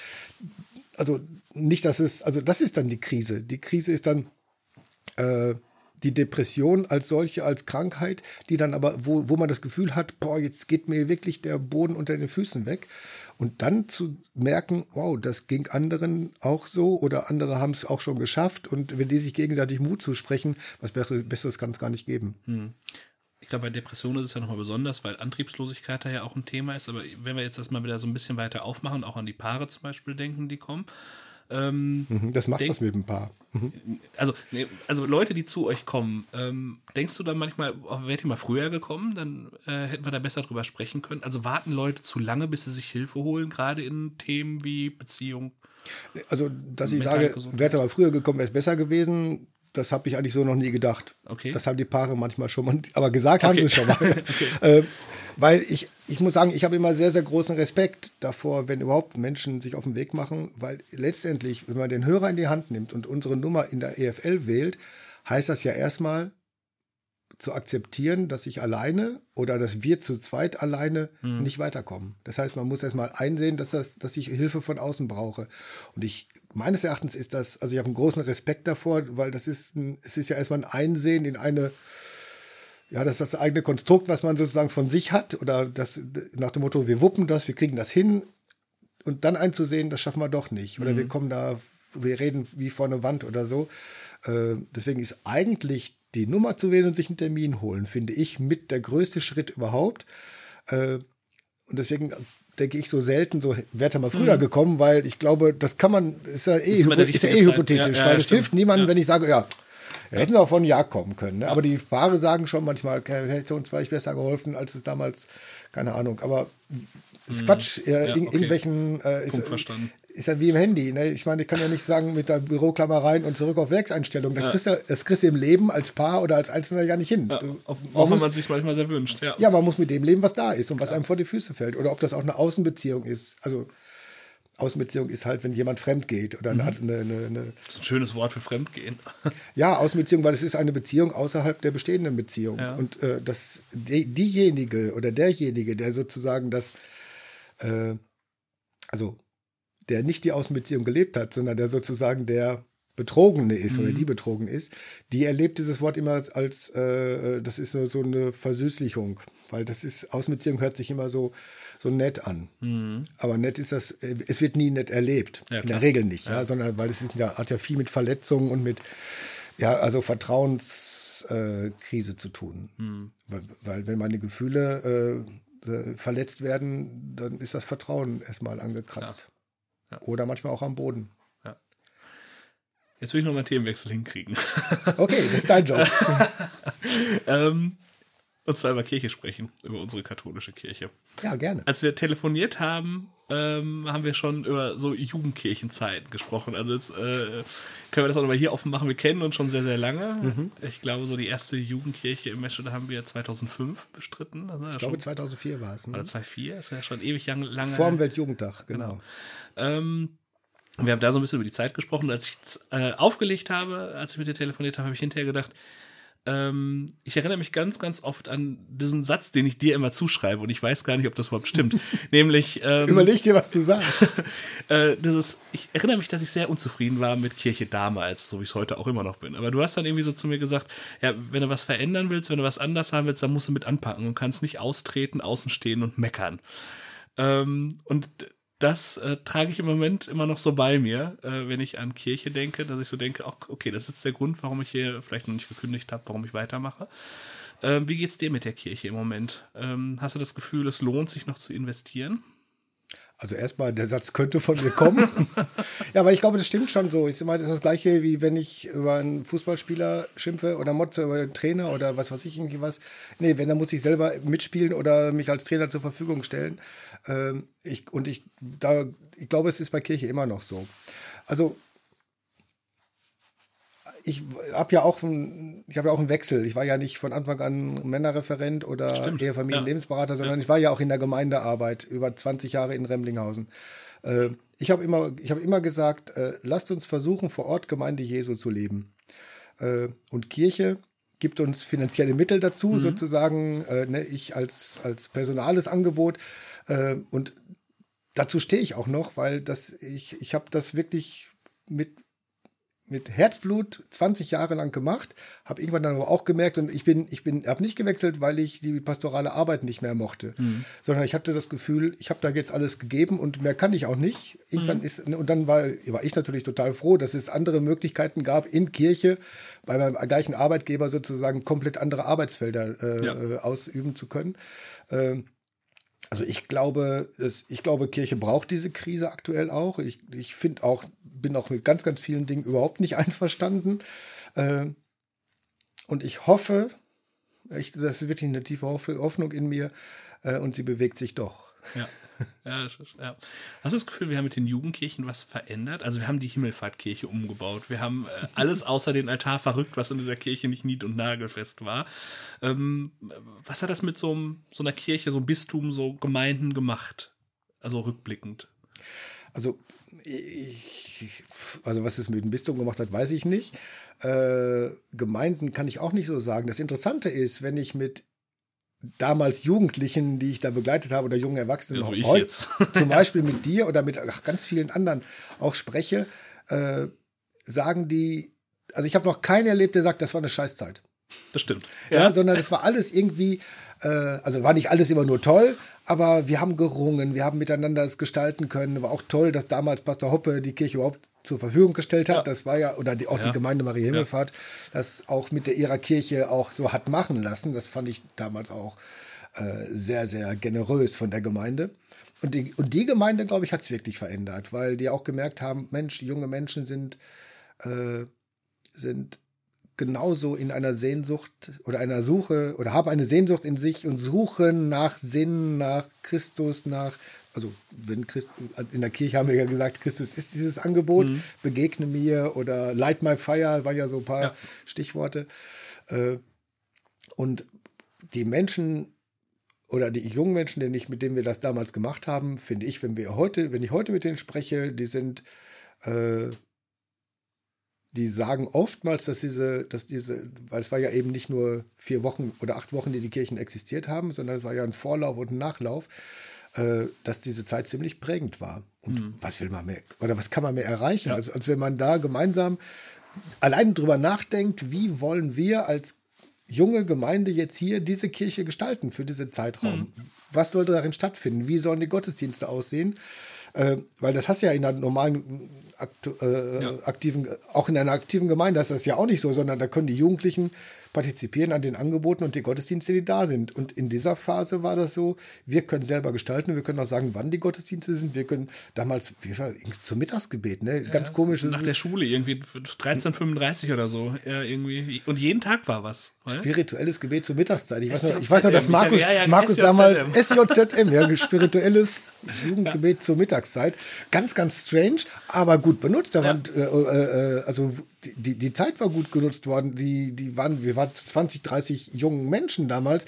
also nicht, dass es, also das ist dann die Krise. Die Krise ist dann äh, die Depression als solche, als Krankheit, die dann aber, wo, wo man das Gefühl hat, boah, jetzt geht mir wirklich der Boden unter den Füßen weg. Und dann zu merken, wow, das ging anderen auch so oder andere haben es auch schon geschafft. Und wenn die sich gegenseitig Mut zusprechen, was Besseres, Besseres kann es gar nicht geben. Hm. Ich glaube, bei Depressionen ist es ja nochmal besonders, weil Antriebslosigkeit da ja auch ein Thema ist. Aber wenn wir jetzt das mal wieder so ein bisschen weiter aufmachen, auch an die Paare zum Beispiel denken, die kommen. Ähm, mhm, das macht denk, was mit dem Paar. Mhm. Also, nee, also Leute, die zu euch kommen, ähm, denkst du dann manchmal, oh, wärt ihr mal früher gekommen, dann äh, hätten wir da besser drüber sprechen können. Also warten Leute zu lange, bis sie sich Hilfe holen, gerade in Themen wie Beziehung. Also, dass ich sage, wäre mal früher gekommen, wäre es besser gewesen, das habe ich eigentlich so noch nie gedacht. Okay. Das haben die Paare manchmal schon mal, aber gesagt haben sie schon mal. *laughs* okay. äh, weil ich, ich muss sagen, ich habe immer sehr, sehr großen Respekt davor, wenn überhaupt Menschen sich auf den Weg machen, weil letztendlich, wenn man den Hörer in die Hand nimmt und unsere Nummer in der EFL wählt, heißt das ja erstmal, zu akzeptieren, dass ich alleine oder dass wir zu zweit alleine mhm. nicht weiterkommen. Das heißt, man muss erstmal einsehen, dass, das, dass ich Hilfe von außen brauche. Und ich, meines Erachtens ist das, also ich habe einen großen Respekt davor, weil das ist, ein, es ist ja erstmal ein Einsehen in eine, ja, das ist das eigene Konstrukt, was man sozusagen von sich hat oder das nach dem Motto, wir wuppen das, wir kriegen das hin und dann einzusehen, das schaffen wir doch nicht. Oder mhm. wir kommen da, wir reden wie vor einer Wand oder so. Äh, deswegen ist eigentlich die Nummer zu wählen und sich einen Termin holen, finde ich mit der größte Schritt überhaupt. Äh, und deswegen denke ich so selten, so wäre mal früher mhm. gekommen, weil ich glaube, das kann man, ist ja eh, ist, ist ja eh hypothetisch, ja, ja, weil es hilft niemandem, wenn ich sage, ja, wir hätten auch von Ja kommen können. Ne? Aber die Paare sagen schon manchmal, hätte uns vielleicht besser geholfen, als es damals, keine Ahnung. Aber ist mhm. Quatsch. Äh, ja, okay. irgendwelchen äh, ist, verstanden ist ja wie im Handy. Ne? Ich meine, ich kann ja nicht sagen, mit der Büroklammer rein und zurück auf Werkseinstellung. Da ja. kriegst du, das kriegst du im Leben als Paar oder als Einzelner gar nicht hin. Ja, du, auch wenn muss, man sich manchmal sehr wünscht. Ja. ja, man muss mit dem leben, was da ist und was einem vor die Füße fällt. Oder ob das auch eine Außenbeziehung ist. Also Außenbeziehung ist halt, wenn jemand fremd geht oder mhm. eine, eine, eine, Das ist ein schönes Wort für Fremdgehen. *laughs* ja, Außenbeziehung, weil es ist eine Beziehung außerhalb der bestehenden Beziehung. Und äh, das, die, diejenige oder derjenige, der sozusagen das, äh, also der nicht die Außenbeziehung gelebt hat, sondern der sozusagen der Betrogene ist mhm. oder die betrogen ist, die erlebt dieses Wort immer als, äh, das ist so, so eine Versüßlichung, weil das ist, Außenbeziehung hört sich immer so, so nett an. Mhm. Aber nett ist das, es wird nie nett erlebt, ja, in der Regel nicht, ja. ja. sondern weil es ist, ja, hat ja viel mit Verletzungen und mit, ja, also Vertrauenskrise äh, zu tun. Mhm. Weil, weil, wenn meine Gefühle äh, verletzt werden, dann ist das Vertrauen erstmal angekratzt. Ja. Oder manchmal auch am Boden. Ja. Jetzt will ich noch mal einen Themenwechsel hinkriegen. Okay, das ist dein Job. *laughs* ähm, und zwar über Kirche sprechen, über unsere katholische Kirche. Ja, gerne. Als wir telefoniert haben, ähm, haben wir schon über so Jugendkirchenzeiten gesprochen. Also jetzt äh, können wir das auch nochmal hier offen machen. Wir kennen uns schon sehr, sehr lange. Mhm. Ich glaube, so die erste Jugendkirche im Meschede haben wir 2005 bestritten. Also ich glaube, 2004 war es. Ne? Oder 2004, ist ja schon ewig lang, lange. Vor dem Weltjugendtag, genau. genau. Ähm, wir haben da so ein bisschen über die Zeit gesprochen. Als ich äh, aufgelegt habe, als ich mit dir telefoniert habe, habe ich hinterher gedacht, ähm, ich erinnere mich ganz, ganz oft an diesen Satz, den ich dir immer zuschreibe und ich weiß gar nicht, ob das überhaupt stimmt. *laughs* Nämlich. Ähm, Überleg dir, was du sagst. *laughs* äh, dieses, ich erinnere mich, dass ich sehr unzufrieden war mit Kirche damals, so wie ich es heute auch immer noch bin. Aber du hast dann irgendwie so zu mir gesagt, ja, wenn du was verändern willst, wenn du was anders haben willst, dann musst du mit anpacken und kannst nicht austreten, außen stehen und meckern. Ähm, und das äh, trage ich im Moment immer noch so bei mir, äh, wenn ich an Kirche denke, dass ich so denke, okay, das ist der Grund, warum ich hier vielleicht noch nicht gekündigt habe, warum ich weitermache. Ähm, wie geht's dir mit der Kirche im Moment? Ähm, hast du das Gefühl, es lohnt sich noch zu investieren? Also erstmal, der Satz könnte von mir kommen. *laughs* ja, aber ich glaube, das stimmt schon so. Ich meine, das ist das gleiche, wie wenn ich über einen Fußballspieler schimpfe oder Motze über einen Trainer oder was weiß ich, irgendwie was. Nee, wenn, dann muss ich selber mitspielen oder mich als Trainer zur Verfügung stellen. Ähm, ich, und ich, da, ich glaube, es ist bei Kirche immer noch so. Also ich habe ja auch ein, ich habe ja auch einen Wechsel. Ich war ja nicht von Anfang an Männerreferent oder Stimmt. Ehefamilienlebensberater, ja. sondern ja. ich war ja auch in der Gemeindearbeit über 20 Jahre in Remlinghausen. Äh, ich habe immer, ich habe immer gesagt, äh, lasst uns versuchen, vor Ort Gemeinde Jesu zu leben. Äh, und Kirche gibt uns finanzielle Mittel dazu, mhm. sozusagen. Äh, ne, ich als als personales Angebot äh, und dazu stehe ich auch noch, weil das ich ich habe das wirklich mit mit Herzblut 20 Jahre lang gemacht, habe irgendwann dann aber auch gemerkt und ich bin, ich bin, habe nicht gewechselt, weil ich die pastorale Arbeit nicht mehr mochte, mhm. sondern ich hatte das Gefühl, ich habe da jetzt alles gegeben und mehr kann ich auch nicht. Irgendwann mhm. ist und dann war, war ich natürlich total froh, dass es andere Möglichkeiten gab in Kirche bei meinem gleichen Arbeitgeber sozusagen komplett andere Arbeitsfelder äh, ja. ausüben zu können. Ähm, also ich glaube, ich glaube, Kirche braucht diese Krise aktuell auch. Ich, ich finde auch, bin auch mit ganz, ganz vielen Dingen überhaupt nicht *laughs* einverstanden. Ähm, und ich hoffe, ich, das ist wirklich eine tiefe Hoffnung in mir äh, und sie bewegt sich doch. Ja. *laughs* Ja, ja. Hast du das Gefühl, wir haben mit den Jugendkirchen was verändert? Also wir haben die Himmelfahrtkirche umgebaut. Wir haben äh, *laughs* alles außer den Altar verrückt, was in dieser Kirche nicht nied- und nagelfest war. Ähm, was hat das mit so, so einer Kirche, so einem Bistum, so Gemeinden gemacht? Also rückblickend. Also ich, also was es mit dem Bistum gemacht hat, weiß ich nicht. Äh, Gemeinden kann ich auch nicht so sagen. Das Interessante ist, wenn ich mit damals Jugendlichen, die ich da begleitet habe, oder jungen Erwachsenen, ja, so heute, *laughs* *laughs* zum Beispiel mit dir oder mit ach, ganz vielen anderen auch spreche, äh, sagen die, also ich habe noch keinen erlebt, der sagt, das war eine Scheißzeit. Das stimmt. Ja, ja sondern es war alles irgendwie, äh, also war nicht alles immer nur toll, aber wir haben gerungen, wir haben miteinander es gestalten können. War auch toll, dass damals Pastor Hoppe die Kirche überhaupt zur Verfügung gestellt hat. Ja. Das war ja, oder die, auch ja. die Gemeinde Maria Himmelfahrt, das auch mit der ihrer Kirche auch so hat machen lassen. Das fand ich damals auch äh, sehr, sehr generös von der Gemeinde. Und die, und die Gemeinde, glaube ich, hat es wirklich verändert, weil die auch gemerkt haben, Mensch, junge Menschen sind, äh, sind genauso in einer Sehnsucht oder einer Suche oder haben eine Sehnsucht in sich und suchen nach Sinn, nach Christus, nach also wenn Christ, in der Kirche haben wir ja gesagt, Christus ist dieses Angebot, mhm. begegne mir oder light my fire, waren ja so ein paar ja. Stichworte. Äh, und die Menschen oder die jungen Menschen, mit denen wir das damals gemacht haben, finde ich, wenn wir heute, wenn ich heute mit denen spreche, die sind, äh, die sagen oftmals, dass diese, dass diese, weil es war ja eben nicht nur vier Wochen oder acht Wochen, die die Kirchen existiert haben, sondern es war ja ein Vorlauf und ein Nachlauf äh, dass diese Zeit ziemlich prägend war. Und mhm. was will man mehr, oder was kann man mehr erreichen? Ja. Also, als wenn man da gemeinsam allein drüber nachdenkt, wie wollen wir als junge Gemeinde jetzt hier diese Kirche gestalten für diesen Zeitraum? Mhm. Was sollte darin stattfinden? Wie sollen die Gottesdienste aussehen? Äh, weil das hast du ja in einer normalen aktu äh, ja. aktiven, auch in einer aktiven Gemeinde ist das ja auch nicht so, sondern da können die Jugendlichen partizipieren an den Angeboten und die Gottesdienste, die da sind. Und in dieser Phase war das so, wir können selber gestalten, wir können auch sagen, wann die Gottesdienste sind. Wir können damals, zum Mittagsgebet, ne? Ja, Ganz komisch. Nach der Schule, irgendwie 13.35 oder so. Ja, irgendwie. Und jeden Tag war was. Oder? Spirituelles Gebet zur Mittagszeit. Ich weiß noch, ich weiß noch dass Markus, ja, ja, Markus damals SJZM, ja, spirituelles Jugendgebet zur Mittagszeit. Ganz, ganz strange, aber gut benutzt. Da waren, äh, äh, äh, also die, die Zeit war gut genutzt worden. Die, die waren, wir waren 20, 30 jungen Menschen damals.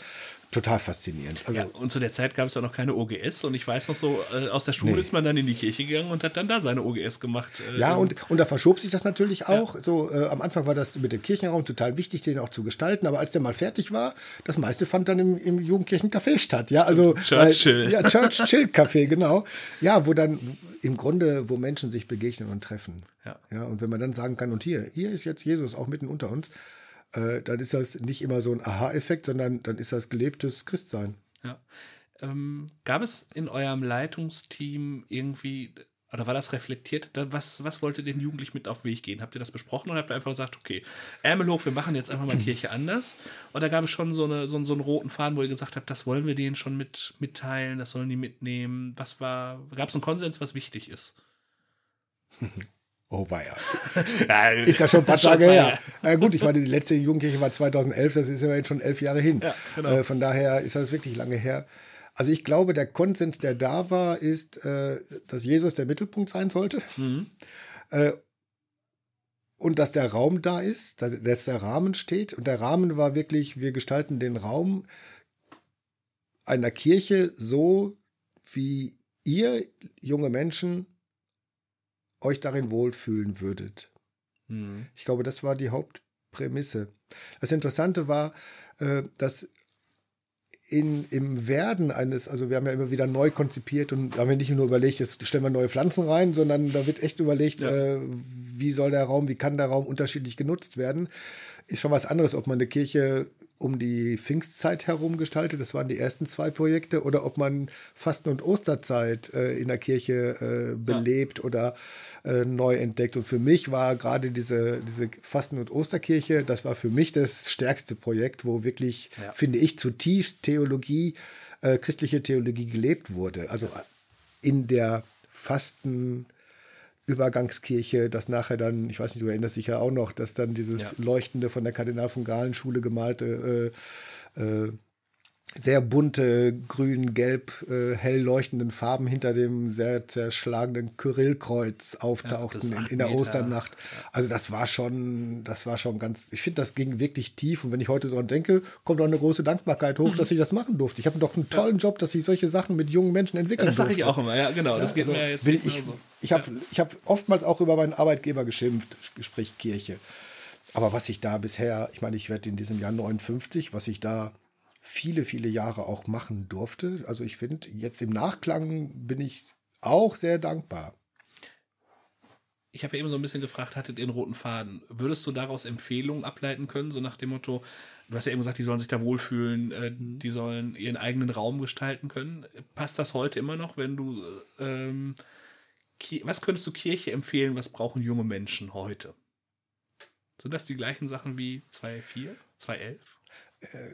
Total faszinierend. Also, ja, und zu der Zeit gab es ja noch keine OGS und ich weiß noch so, äh, aus der Schule nee. ist man dann in die Kirche gegangen und hat dann da seine OGS gemacht. Äh, ja, und, und da verschob sich das natürlich auch. Ja. So, äh, am Anfang war das mit dem Kirchenraum total wichtig, den auch zu gestalten, aber als der mal fertig war, das meiste fand dann im, im Jugendkirchencafé statt. Ja, also *laughs* Churchill. Weil, ja, Churchill *laughs* Café, genau. Ja, wo dann im Grunde, wo Menschen sich begegnen und treffen. Ja. ja. Und wenn man dann sagen kann, und hier, hier ist jetzt Jesus auch mitten unter uns, äh, dann ist das nicht immer so ein Aha-Effekt, sondern dann ist das gelebtes Christsein. Ja. Ähm, gab es in eurem Leitungsteam irgendwie, oder war das reflektiert? Was, was wollt ihr den Jugendlichen mit auf den Weg gehen? Habt ihr das besprochen oder habt ihr einfach gesagt, okay, Ärmel hoch, wir machen jetzt einfach mal *clears throat* Kirche anders? Oder gab es schon so, eine, so, so einen roten Faden, wo ihr gesagt habt, das wollen wir denen schon mit, mitteilen, das sollen die mitnehmen? Was war, gab es einen Konsens, was wichtig ist? *laughs* Oh, weia. *laughs* ja, *laughs* ist ja schon ein paar Tage her. Na gut, ich meine, die letzte Jugendkirche war 2011, das ist ja jetzt schon elf Jahre hin. Ja, genau. äh, von daher ist das wirklich lange her. Also ich glaube, der Konsens, der da war, ist, äh, dass Jesus der Mittelpunkt sein sollte. Mhm. Äh, und dass der Raum da ist, dass, dass der Rahmen steht. Und der Rahmen war wirklich, wir gestalten den Raum einer Kirche so, wie ihr, junge Menschen, euch darin wohlfühlen würdet. Mhm. Ich glaube, das war die Hauptprämisse. Das Interessante war, äh, dass in, im Werden eines, also wir haben ja immer wieder neu konzipiert und haben ja nicht nur überlegt, jetzt stellen wir neue Pflanzen rein, sondern da wird echt überlegt, ja. äh, wie soll der Raum, wie kann der Raum unterschiedlich genutzt werden. Ist schon was anderes, ob man eine Kirche um die Pfingstzeit herum gestaltet, das waren die ersten zwei Projekte, oder ob man Fasten- und Osterzeit äh, in der Kirche äh, belebt ja. oder äh, neu entdeckt. Und für mich war gerade diese, diese Fasten- und Osterkirche, das war für mich das stärkste Projekt, wo wirklich, ja. finde ich, zutiefst Theologie, äh, christliche Theologie gelebt wurde. Also in der Fasten- Übergangskirche, das nachher dann, ich weiß nicht, du erinnerst dich ja auch noch, dass dann dieses ja. leuchtende von der Kardinal von Galen Schule gemalte äh, äh, sehr bunte, grün, gelb, äh, hell leuchtenden Farben hinter dem sehr zerschlagenen Kyrillkreuz auftauchten ja, in, in, der Meter. Osternacht. Also das war schon, das war schon ganz, ich finde, das ging wirklich tief. Und wenn ich heute daran denke, kommt auch eine große Dankbarkeit hoch, mhm. dass ich das machen durfte. Ich habe doch einen tollen ja. Job, dass ich solche Sachen mit jungen Menschen entwickeln ja, Das sage ich auch immer, ja, genau. das geht also, mir jetzt ich, so. Ich habe ich hab oftmals auch über meinen Arbeitgeber geschimpft, sprich Kirche. Aber was ich da bisher, ich meine, ich werde in diesem Jahr 59, was ich da viele, viele Jahre auch machen durfte. Also ich finde, jetzt im Nachklang bin ich auch sehr dankbar. Ich habe ja eben so ein bisschen gefragt, hattet ihr einen roten Faden? Würdest du daraus Empfehlungen ableiten können, so nach dem Motto, du hast ja eben gesagt, die sollen sich da wohlfühlen, äh, mhm. die sollen ihren eigenen Raum gestalten können. Passt das heute immer noch, wenn du, ähm, was könntest du Kirche empfehlen, was brauchen junge Menschen heute? Sind das die gleichen Sachen wie 2.4, 2.11? Äh,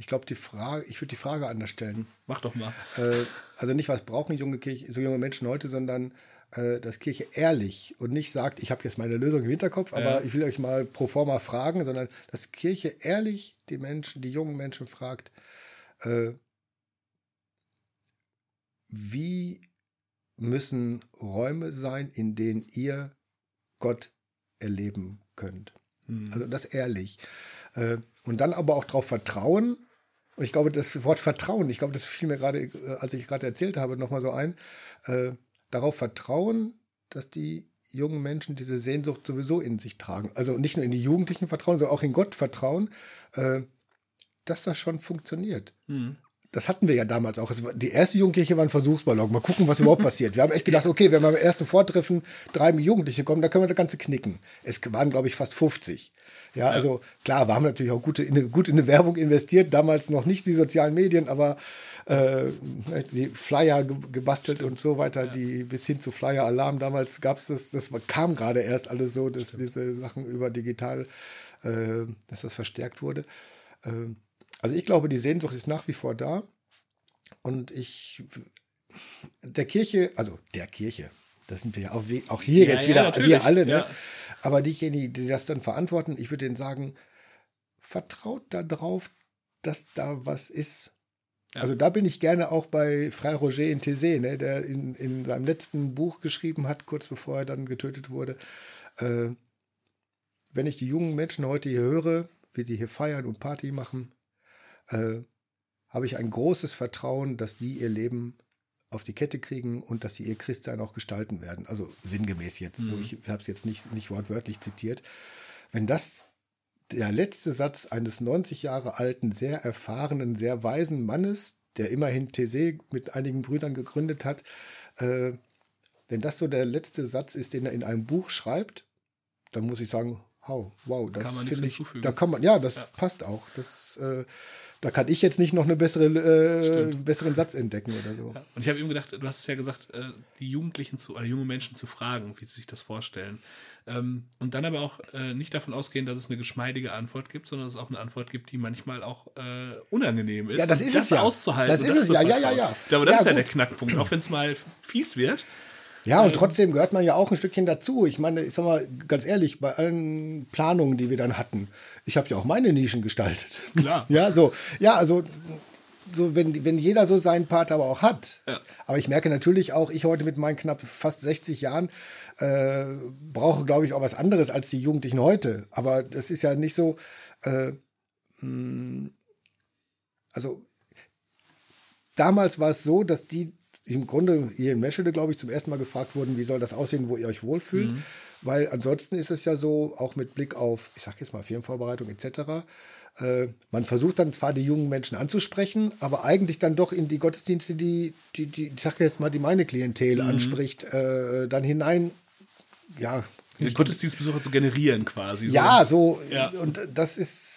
ich glaube, die Frage, ich würde die Frage anders stellen. Mach doch mal. Äh, also nicht, was brauchen junge, Kirche, so junge Menschen heute, sondern äh, dass Kirche ehrlich und nicht sagt, ich habe jetzt meine Lösung im Hinterkopf, aber ja. ich will euch mal pro forma fragen, sondern dass Kirche ehrlich die Menschen, die jungen Menschen fragt, äh, wie müssen Räume sein, in denen ihr Gott erleben könnt. Hm. Also das ehrlich. Äh, und dann aber auch darauf vertrauen, und ich glaube, das Wort Vertrauen, ich glaube, das fiel mir gerade, äh, als ich gerade erzählt habe, nochmal so ein, äh, darauf vertrauen, dass die jungen Menschen diese Sehnsucht sowieso in sich tragen. Also nicht nur in die Jugendlichen vertrauen, sondern auch in Gott vertrauen, äh, dass das schon funktioniert. Mhm das hatten wir ja damals auch. die erste Jugendkirche war ein Versuchsballon. Mal gucken, was überhaupt passiert. Wir haben echt gedacht, okay, wenn wir beim ersten Vortreffen drei Jugendliche kommen, dann können wir das Ganze knicken. Es waren, glaube ich, fast 50. Ja, ja, also klar, wir haben natürlich auch gute, in, gut in eine Werbung investiert, damals noch nicht die sozialen Medien, aber äh, die Flyer gebastelt und so weiter, ja. die bis hin zu Flyer Alarm damals gab es das, das kam gerade erst alles so, dass diese Sachen über digital, äh, dass das verstärkt wurde. Äh, also ich glaube, die Sehnsucht ist nach wie vor da. Und ich, der Kirche, also der Kirche, das sind wir ja auch, auch hier ja, jetzt wieder, ja, wir alle, ne? Ja. Aber diejenigen, die das dann verantworten, ich würde denen sagen, vertraut darauf, dass da was ist. Ja. Also da bin ich gerne auch bei Frei Roger in Thésée, ne, der in, in seinem letzten Buch geschrieben hat, kurz bevor er dann getötet wurde. Äh, wenn ich die jungen Menschen heute hier höre, wie die hier feiern und Party machen, äh, habe ich ein großes Vertrauen, dass die ihr Leben auf die Kette kriegen und dass sie ihr Christsein auch gestalten werden. Also sinngemäß jetzt, mhm. so, ich habe es jetzt nicht, nicht wortwörtlich zitiert. Wenn das der letzte Satz eines 90 Jahre alten, sehr erfahrenen, sehr weisen Mannes, der immerhin TC mit einigen Brüdern gegründet hat, äh, wenn das so der letzte Satz ist, den er in einem Buch schreibt, dann muss ich sagen, wow, wow, das kann man ich, hinzufügen. da kann man, ja, das ja. passt auch. Das äh, da kann ich jetzt nicht noch einen bessere, äh, besseren Satz entdecken oder so. Ja. Und ich habe eben gedacht, du hast es ja gesagt, äh, die Jugendlichen zu, oder junge Menschen zu fragen, wie sie sich das vorstellen. Ähm, und dann aber auch äh, nicht davon ausgehen, dass es eine geschmeidige Antwort gibt, sondern dass es auch eine Antwort gibt, die manchmal auch äh, unangenehm ist. Ja, das ist das es ja. auszuhalten. Das ist es ja, ja, ja, ja. Aber das ja, ist ja der Knackpunkt, auch wenn es mal fies wird. Ja, und trotzdem gehört man ja auch ein Stückchen dazu. Ich meine, ich sag mal ganz ehrlich, bei allen Planungen, die wir dann hatten, ich habe ja auch meine Nischen gestaltet. Klar. *laughs* Ja, so. Ja, also so, wenn, wenn jeder so seinen Part aber auch hat. Ja. Aber ich merke natürlich auch, ich heute mit meinen knapp fast 60 Jahren äh, brauche, glaube ich, auch was anderes als die Jugendlichen heute. Aber das ist ja nicht so. Äh, mh, hm, also damals war es so, dass die im Grunde hier in Meschede, glaube ich, zum ersten Mal gefragt wurden, wie soll das aussehen, wo ihr euch wohlfühlt. Mhm. Weil ansonsten ist es ja so, auch mit Blick auf, ich sage jetzt mal Firmenvorbereitung etc., äh, man versucht dann zwar die jungen Menschen anzusprechen, aber eigentlich dann doch in die Gottesdienste, die, die, die ich sage jetzt mal, die meine Klientel mhm. anspricht, äh, dann hinein, ja. Die Gottesdienstbesucher zu generieren quasi. So. Ja, so, ja. und das ist,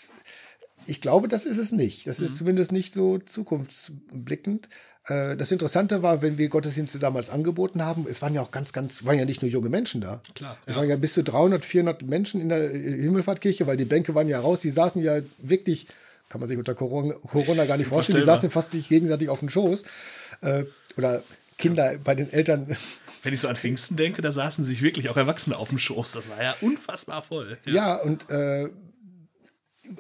ich glaube, das ist es nicht. Das mhm. ist zumindest nicht so zukunftsblickend. Äh, das Interessante war, wenn wir Gottesdienste damals angeboten haben, es waren ja auch ganz, ganz, waren ja nicht nur junge Menschen da. Klar. Es ja. waren ja bis zu 300, 400 Menschen in der Himmelfahrtkirche, weil die Bänke waren ja raus. Die saßen ja wirklich, kann man sich unter Corona, Corona gar nicht vorstellen, die saßen fast sich gegenseitig auf dem Schoß. Äh, oder Kinder bei den Eltern. Wenn ich so an Pfingsten denke, da saßen sich wirklich auch Erwachsene auf dem Schoß. Das war ja unfassbar voll. Ja, ja und äh,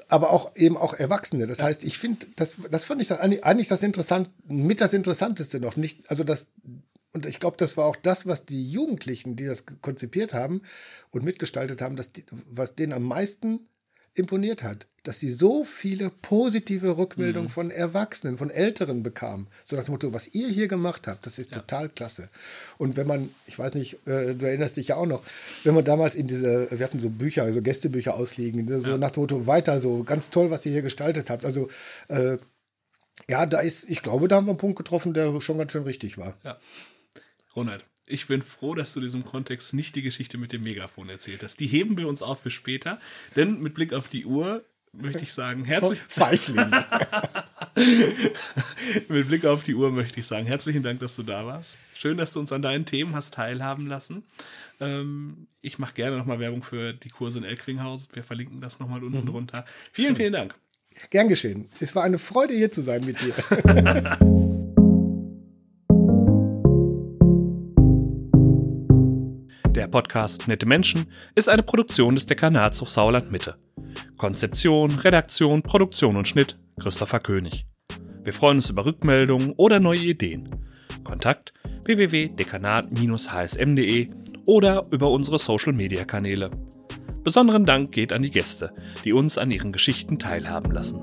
aber auch eben auch Erwachsene. Das ja. heißt, ich finde, das, das fand ich das eigentlich das interessant, mit das Interessanteste noch. Nicht, also das, und ich glaube, das war auch das, was die Jugendlichen, die das konzipiert haben und mitgestaltet haben, das, was denen am meisten imponiert hat, dass sie so viele positive Rückmeldungen mhm. von Erwachsenen, von Älteren bekamen. So nach dem Motto, was ihr hier gemacht habt, das ist ja. total klasse. Und wenn man, ich weiß nicht, äh, du erinnerst dich ja auch noch, wenn man damals in diese, wir hatten so Bücher, also Gästebücher ausliegen, so ja. nach dem Motto, weiter so, ganz toll, was ihr hier gestaltet habt. Also, äh, ja, da ist, ich glaube, da haben wir einen Punkt getroffen, der schon ganz schön richtig war. Ja. Ronald, ich bin froh, dass du in diesem Kontext nicht die Geschichte mit dem Megafon erzählt hast. Die heben wir uns auf für später, denn mit Blick auf die Uhr möchte ich sagen, herzlich *laughs* Mit Blick auf die Uhr möchte ich sagen, herzlichen Dank, dass du da warst. Schön, dass du uns an deinen Themen hast teilhaben lassen. Ähm, ich mache gerne nochmal Werbung für die Kurse in Elkringhaus. Wir verlinken das nochmal unten mhm. drunter. Vielen, Schön. vielen Dank. Gern geschehen. Es war eine Freude, hier zu sein mit dir. *laughs* Podcast Nette Menschen ist eine Produktion des Dekanats Hochsauerland Mitte. Konzeption, Redaktion, Produktion und Schnitt Christopher König. Wir freuen uns über Rückmeldungen oder neue Ideen. Kontakt www.dekanat-hsm.de oder über unsere Social Media Kanäle. Besonderen Dank geht an die Gäste, die uns an ihren Geschichten teilhaben lassen.